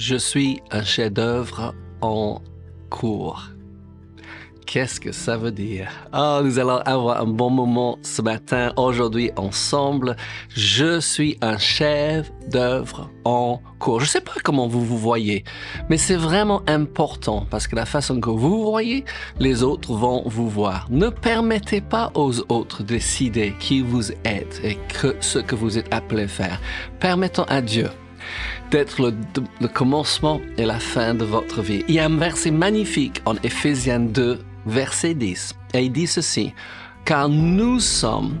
Je suis un chef-d'œuvre en cours. Qu'est-ce que ça veut dire? Oh, nous allons avoir un bon moment ce matin, aujourd'hui, ensemble. Je suis un chef d'œuvre en cours. Je ne sais pas comment vous vous voyez, mais c'est vraiment important parce que la façon que vous voyez, les autres vont vous voir. Ne permettez pas aux autres de décider qui vous êtes et ce que vous êtes appelé à faire. Permettons à Dieu d'être le, commencement et la fin de votre vie. Il y a un verset magnifique en Éphésiens 2, verset 10, et il dit ceci, car nous sommes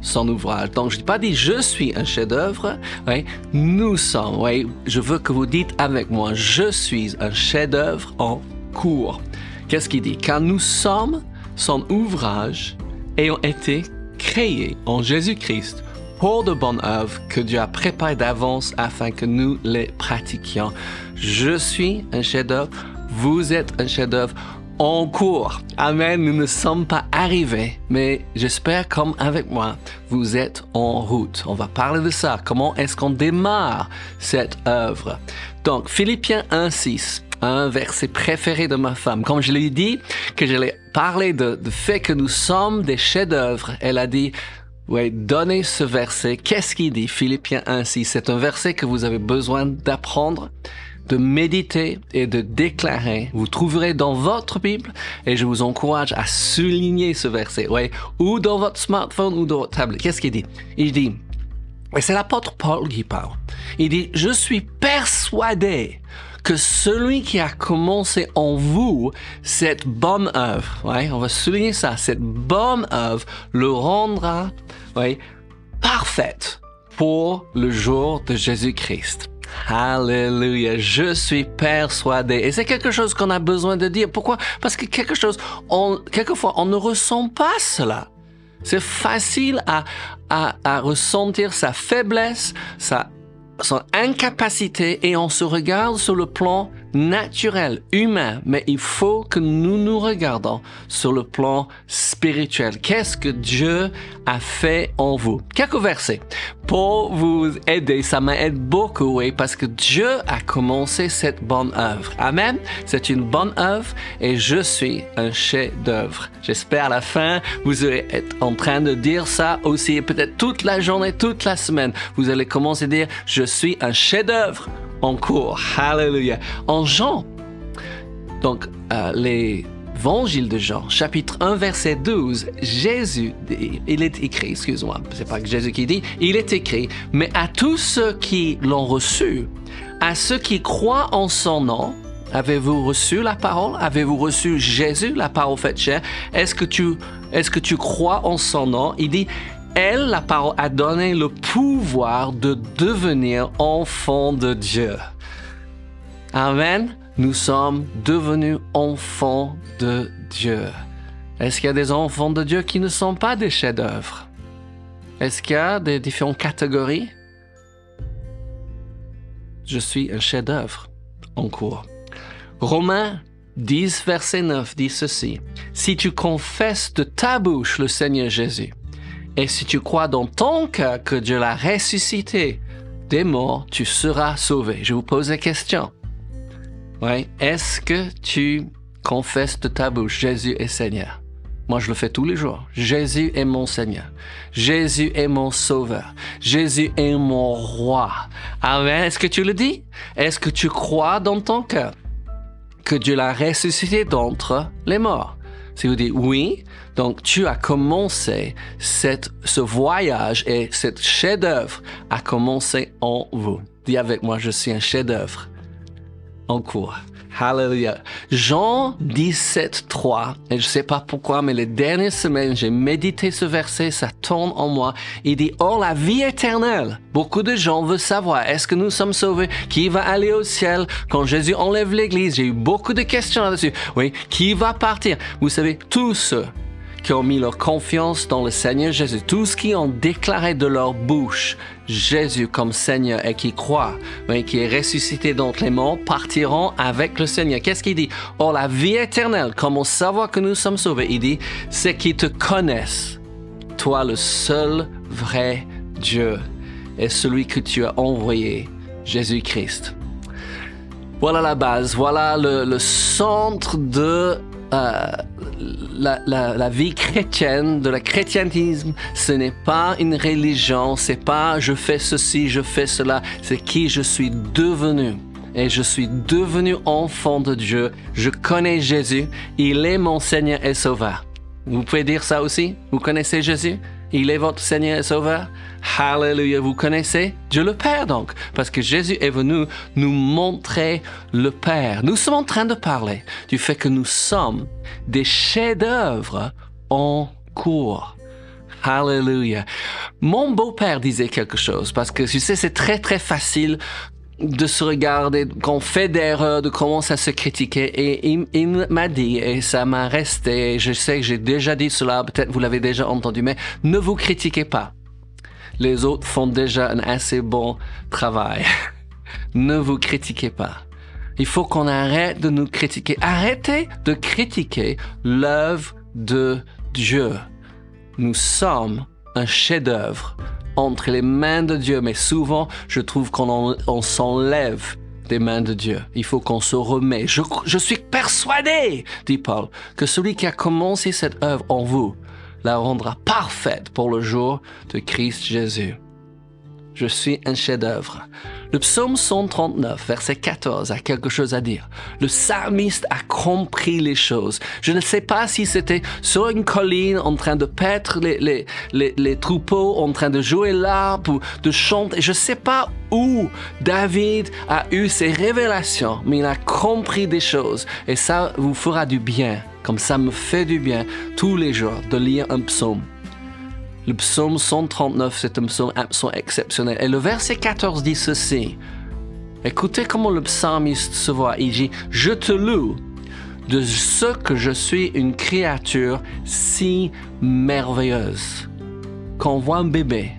son ouvrage. Donc, je n'ai pas dit je suis un chef-d'œuvre, oui, nous sommes, je veux que vous dites avec moi, je suis un chef-d'œuvre en cours. Qu'est-ce qu'il dit? Car nous sommes son ouvrage ayant été créés en Jésus-Christ pour de bonnes œuvres que Dieu a préparées d'avance afin que nous les pratiquions. Je suis un chef-d'œuvre, vous êtes un chef-d'œuvre en cours. Amen, nous ne sommes pas arrivés, mais j'espère comme avec moi, vous êtes en route. On va parler de ça. Comment est-ce qu'on démarre cette œuvre? Donc, Philippiens 1.6 un verset préféré de ma femme. Comme je lui ai dit que j'allais parler de, de fait que nous sommes des chefs-d'œuvre, elle a dit, oui, donnez ce verset. Qu'est-ce qu'il dit? Philippiens 1.6. C'est un verset que vous avez besoin d'apprendre, de méditer et de déclarer. Vous trouverez dans votre Bible et je vous encourage à souligner ce verset. Oui, ou dans votre smartphone ou dans votre tablette. Qu'est-ce qu'il dit? Il dit, et c'est l'apôtre Paul qui parle. Il dit, je suis persuadé que celui qui a commencé en vous cette bonne œuvre, on va souligner ça, cette bonne œuvre le rendra ouais, parfaite pour le jour de Jésus-Christ. Alléluia, je suis persuadé. Et c'est quelque chose qu'on a besoin de dire. Pourquoi? Parce que quelque chose, quelquefois, on ne ressent pas cela. C'est facile à ressentir sa faiblesse, sa son incapacité et on se regarde sur le plan naturel, humain, mais il faut que nous nous regardons sur le plan spirituel. Qu'est-ce que Dieu a fait en vous? Quelques versets pour vous aider. Ça m'aide beaucoup, oui, parce que Dieu a commencé cette bonne œuvre. Amen. C'est une bonne œuvre et je suis un chef d'œuvre. J'espère à la fin, vous allez être en train de dire ça aussi, peut-être toute la journée, toute la semaine. Vous allez commencer à dire, je suis un chef d'œuvre en cours. Hallelujah. En Jean, donc euh, l'évangile de Jean, chapitre 1, verset 12, Jésus, il est écrit, excuse-moi, c'est pas que Jésus qui dit, il est écrit, mais à tous ceux qui l'ont reçu, à ceux qui croient en son nom, Avez-vous reçu la parole? Avez-vous reçu Jésus, la parole faite chair? Est-ce que tu, est-ce que tu crois en son nom? Il dit, elle, la parole, a donné le pouvoir de devenir enfant de Dieu. Amen. Nous sommes devenus enfants de Dieu. Est-ce qu'il y a des enfants de Dieu qui ne sont pas des chefs-d'œuvre? Est-ce qu'il y a des différentes catégories? Je suis un chef-d'œuvre en cours. Romains 10, verset 9 dit ceci. Si tu confesses de ta bouche le Seigneur Jésus, et si tu crois dans ton cœur que Dieu l'a ressuscité des morts, tu seras sauvé. Je vous pose la question. Oui. Est-ce que tu confesses de ta bouche Jésus est Seigneur? Moi, je le fais tous les jours. Jésus est mon Seigneur. Jésus est mon Sauveur. Jésus est mon Roi. Amen. Est-ce que tu le dis? Est-ce que tu crois dans ton cœur que Dieu l'a ressuscité d'entre les morts? Si vous dites oui, donc tu as commencé cette, ce voyage et cette chef-d'œuvre a commencé en vous. Dis avec moi, je suis un chef-d'œuvre en cours. Hallelujah. Jean 17, 3. Et je sais pas pourquoi, mais les dernières semaines, j'ai médité ce verset, ça tourne en moi. Il dit, oh, la vie éternelle. Beaucoup de gens veulent savoir, est-ce que nous sommes sauvés? Qui va aller au ciel? Quand Jésus enlève l'église? J'ai eu beaucoup de questions là-dessus. Oui. Qui va partir? Vous savez, tous ceux qui ont mis leur confiance dans le Seigneur Jésus, tous qui ont déclaré de leur bouche Jésus comme Seigneur et qui croient, mais qui est ressuscité d'entre les morts, partiront avec le Seigneur. Qu'est-ce qu'il dit? Oh, la vie éternelle, comment savoir que nous sommes sauvés? Il dit, c'est qu'ils te connaissent, toi le seul vrai Dieu et celui que tu as envoyé, Jésus-Christ. Voilà la base, voilà le centre de euh, la, vie chrétienne, de la chrétientisme. Ce n'est pas une religion, c'est pas je fais ceci, je fais cela, c'est qui je suis devenu. Et je suis devenu enfant de Dieu. Je connais Jésus. Il est mon Seigneur et Sauveur. Vous pouvez dire ça aussi? Vous connaissez Jésus? Il est votre Seigneur et Sauveur. Hallelujah. Vous connaissez? Dieu le Père donc, parce que Jésus est venu nous montrer le Père. Nous sommes en train de parler du fait que nous sommes des chefs-d'œuvre en cours. Hallelujah. Mon beau-père disait quelque chose parce que tu sais, c'est très très facile de se regarder, qu'on fait d'erreurs, de commencer à se critiquer. Et il, il m'a dit, et ça m'a resté, je sais que j'ai déjà dit cela, peut-être vous l'avez déjà entendu, mais ne vous critiquez pas. Les autres font déjà un assez bon travail. ne vous critiquez pas. Il faut qu'on arrête de nous critiquer. Arrêtez de critiquer l'œuvre de Dieu. Nous sommes un chef-d'œuvre entre les mains de Dieu, mais souvent, je trouve qu'on on, s'enlève des mains de Dieu. Il faut qu'on se remet. Je, je suis persuadé, dit Paul, que celui qui a commencé cette œuvre en vous la rendra parfaite pour le jour de Christ Jésus. Je suis un chef-d'œuvre. Le psaume 139, verset 14, a quelque chose à dire. Le psalmiste a compris les choses. Je ne sais pas si c'était sur une colline en train de paître les, les, les, les troupeaux, en train de jouer l'arbre ou de chanter. Je ne sais pas où David a eu ses révélations, mais il a compris des choses. Et ça vous fera du bien, comme ça me fait du bien tous les jours de lire un psaume. Le psaume 139, c'est un psaume absolument exceptionnel. Et le verset 14 dit ceci. Écoutez comment le psalmiste se voit. Il dit, je te loue de ce que je suis une créature si merveilleuse. Quand on voit un bébé,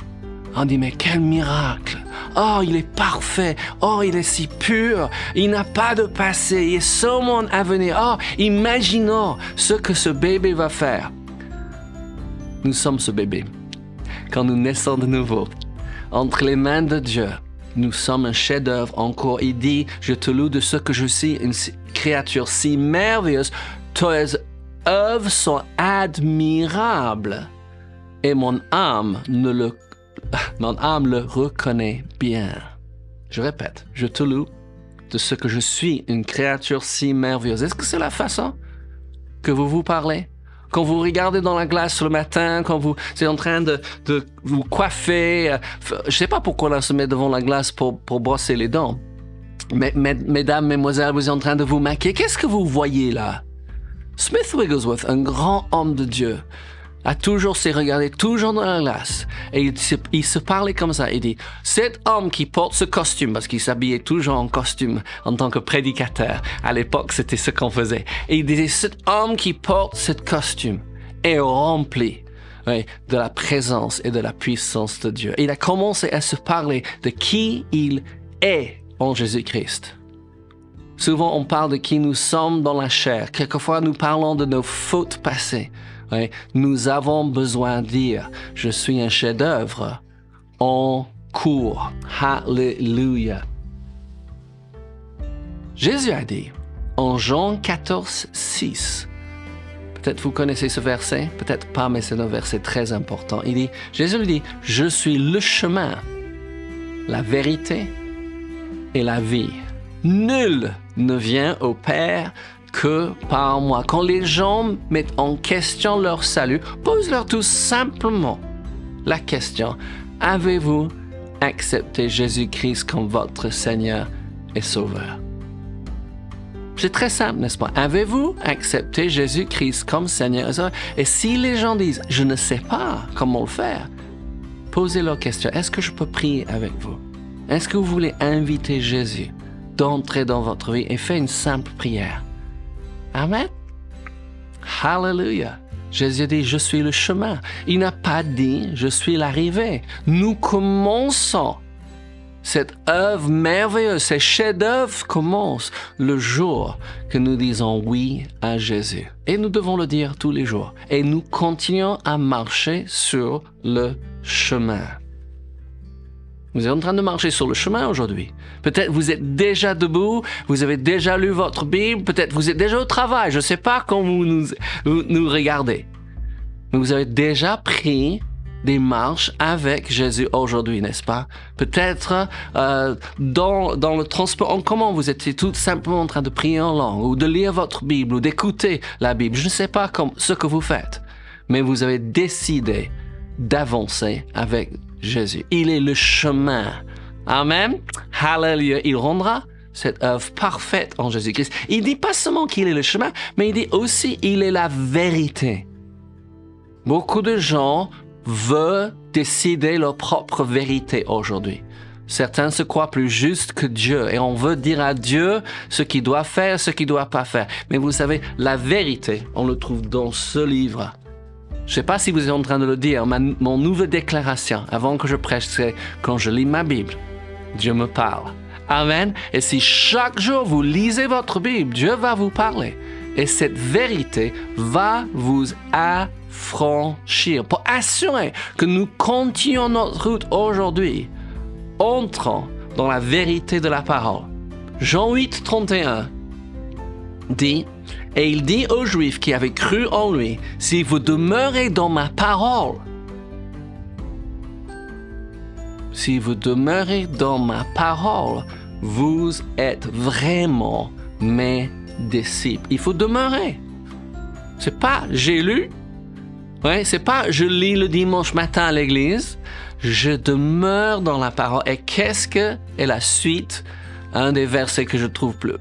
on dit, mais quel miracle! Oh, il est parfait. Oh, il est si pur. Il n'a pas de passé. Il est seulement à venir. Oh, imaginons ce que ce bébé va faire. Nous sommes ce bébé quand nous naissons de nouveau. Entre les mains de Dieu, nous sommes un chef-d'œuvre encore. Il dit, je te loue de ce que je suis, une créature si merveilleuse. Tes œuvres sont admirables. Et mon âme ne le, mon âme le reconnaît bien. Je répète, je te loue de ce que je suis, une créature si merveilleuse. Est-ce que c'est la façon que vous vous parlez? Quand vous regardez dans la glace le matin, quand vous êtes en train de, de vous coiffer. Euh, je sais pas pourquoi on se met devant la glace pour, pour brosser les dents. Mais, mesdames, mesdemoiselles, vous êtes en train de vous maquiller. Qu'est-ce que vous voyez là? Smith Wigglesworth, un grand homme de Dieu, a toujours se regardé toujours dans la glace et il se, il se, parlait comme ça. Il dit, cet homme qui porte ce costume, parce qu'il s'habillait toujours en costume en tant que prédicateur. À l'époque, c'était ce qu'on faisait. Et il disait, cet homme qui porte ce costume est rempli de la présence et de la puissance de Dieu. Et il a commencé à se parler de qui il est en Jésus-Christ. Souvent, on parle de qui nous sommes dans la chair. Quelquefois, nous parlons de nos fautes passées. Nous avons besoin de dire, je suis un chef-d'œuvre en cours. Hallelujah. Jésus a dit en Jean 14, 6, peut-être vous connaissez ce verset, peut-être pas, mais c'est un verset très important. Il dit, Jésus lui dit, je suis le chemin, la vérité et la vie. Nul ne vient au Père que par moi. Quand les gens mettent en question leur salut, pose-leur tout simplement la question, avez-vous accepté Jésus-Christ comme votre Seigneur et Sauveur? C'est très simple, n'est-ce pas? Avez-vous accepté Jésus-Christ comme Seigneur et Sauveur? Et si les gens disent, je ne sais pas comment le faire, posez leur question, est-ce que je peux prier avec vous? Est-ce que vous voulez inviter Jésus d'entrer dans votre vie et faire une simple prière? Amen. Hallelujah. Jésus dit, je suis le chemin. Il n'a pas dit, je suis l'arrivée. Nous commençons. Cette œuvre merveilleuse, ces chefs-d'œuvre commencent le jour que nous disons oui à Jésus. Et nous devons le dire tous les jours. Et nous continuons à marcher sur le chemin. Vous êtes en train de marcher sur le chemin aujourd'hui. Peut-être vous êtes déjà debout, vous avez déjà lu votre Bible, peut-être vous êtes déjà au travail. Je ne sais pas quand vous nous, nous regardez. Mais vous avez déjà pris des marches avec Jésus aujourd'hui, n'est-ce pas? Peut-être euh, dans, dans le transport en commun, vous étiez tout simplement en train de prier en langue, ou de lire votre Bible, ou d'écouter la Bible. Je ne sais pas ce que vous faites, mais vous avez décidé d'avancer avec Jésus. Il est le chemin. Amen. Hallelujah. Il rendra cette œuvre parfaite en Jésus-Christ. Il dit pas seulement qu'il est le chemin, mais il dit aussi il est la vérité. Beaucoup de gens veulent décider leur propre vérité aujourd'hui. Certains se croient plus justes que Dieu et on veut dire à Dieu ce qu'il doit faire, ce qu'il doit pas faire. Mais vous savez, la vérité, on le trouve dans ce livre. Je ne sais pas si vous êtes en train de le dire, mon nouvelle déclaration avant que je prêche, c'est quand je lis ma Bible, Dieu me parle. Amen. Et si chaque jour vous lisez votre Bible, Dieu va vous parler. Et cette vérité va vous affranchir pour assurer que nous continuons notre route aujourd'hui, entrant dans la vérité de la parole. Jean 8, 31 dit, et il dit aux Juifs qui avaient cru en lui, si vous demeurez dans ma parole, si vous demeurez dans ma parole, vous êtes vraiment mes disciples. Il faut demeurer. C'est pas j'ai lu. Ouais, c'est pas je lis le dimanche matin à l'église. Je demeure dans la parole. Et qu'est-ce que est la suite? Un des versets que je trouve plus,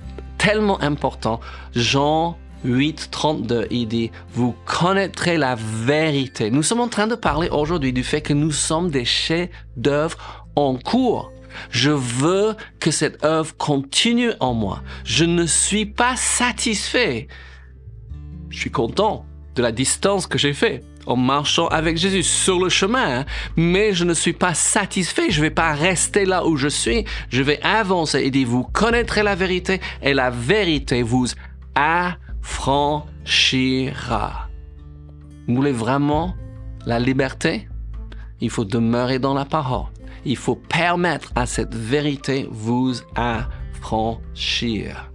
tellement important. Jean 8, 32, il dit, vous connaîtrez la vérité. Nous sommes en train de parler aujourd'hui du fait que nous sommes des chefs-d'œuvre en cours. Je veux que cette œuvre continue en moi. Je ne suis pas satisfait. Je suis content de la distance que j'ai fait en marchant avec Jésus sur le chemin, hein. mais je ne suis pas satisfait. Je ne vais pas rester là où je suis. Je vais avancer et dire, vous connaîtrez la vérité et la vérité vous affranchira. Vous voulez vraiment la liberté? Il faut demeurer dans la parole il faut permettre à cette vérité vous affranchir.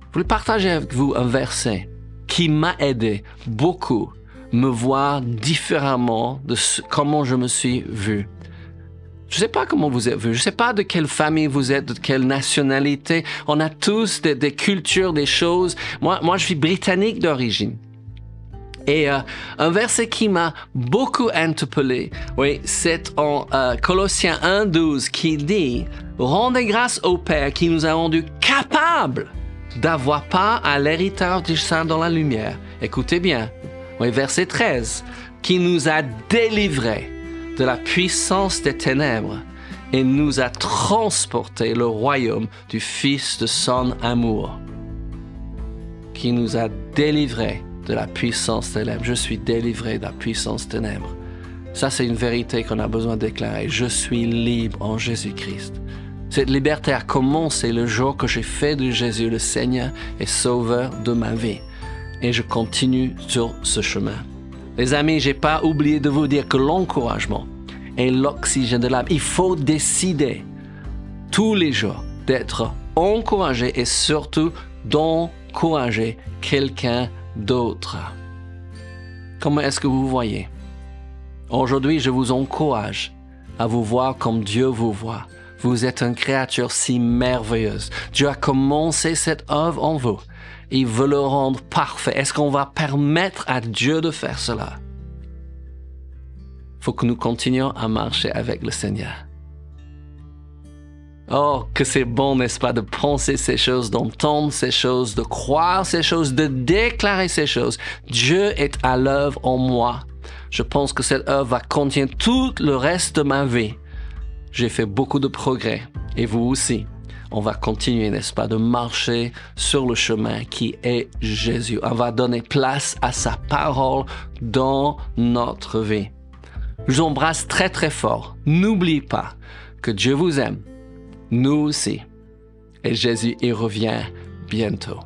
Je voulais partager avec vous un verset qui m'a aidé beaucoup me voir différemment de comment je me suis vu. Je ne sais pas comment vous êtes vu, je ne sais pas de quelle famille vous êtes, de quelle nationalité. On a tous des, cultures, des choses. Moi, moi, je suis britannique d'origine. Et euh, un verset qui m'a beaucoup interpellé, oui, c'est en euh, Colossiens 1.12 qui dit, Rendez grâce au Père qui nous a rendus capables d'avoir part à l'héritage du Saint dans la lumière. Écoutez bien, oui, verset 13, qui nous a délivrés de la puissance des ténèbres et nous a transporté le royaume du Fils de son amour, qui nous a délivrés de la puissance ténèbre. Je suis délivré de la puissance ténèbre. Ça, c'est une vérité qu'on a besoin de déclarer. Je suis libre en Jésus-Christ. Cette liberté a commencé le jour que j'ai fait de Jésus le Seigneur et Sauveur de ma vie. Et je continue sur ce chemin. Les amis, j'ai pas oublié de vous dire que l'encouragement est l'oxygène de l'âme. Il faut décider tous les jours d'être encouragé et surtout d'encourager quelqu'un d'autres. Comment est-ce que vous voyez? Aujourd'hui, je vous encourage à vous voir comme Dieu vous voit. Vous êtes une créature si merveilleuse. Dieu a commencé cette œuvre en vous. Il veut le rendre parfait. Est-ce qu'on va permettre à Dieu de faire cela? Faut que nous continuions à marcher avec le Seigneur. Oh, que c'est bon, n'est-ce pas, de penser ces choses, d'entendre ces choses, de croire ces choses, de déclarer ces choses. Dieu est à l'œuvre en moi. Je pense que cette œuvre va contenir tout le reste de ma vie. J'ai fait beaucoup de progrès, et vous aussi. On va continuer, n'est-ce pas, de marcher sur le chemin qui est Jésus. On va donner place à sa parole dans notre vie. Je vous embrasse très très fort. N'oubliez pas que Dieu vous aime nous aussi. Et Jésus y revient bientôt.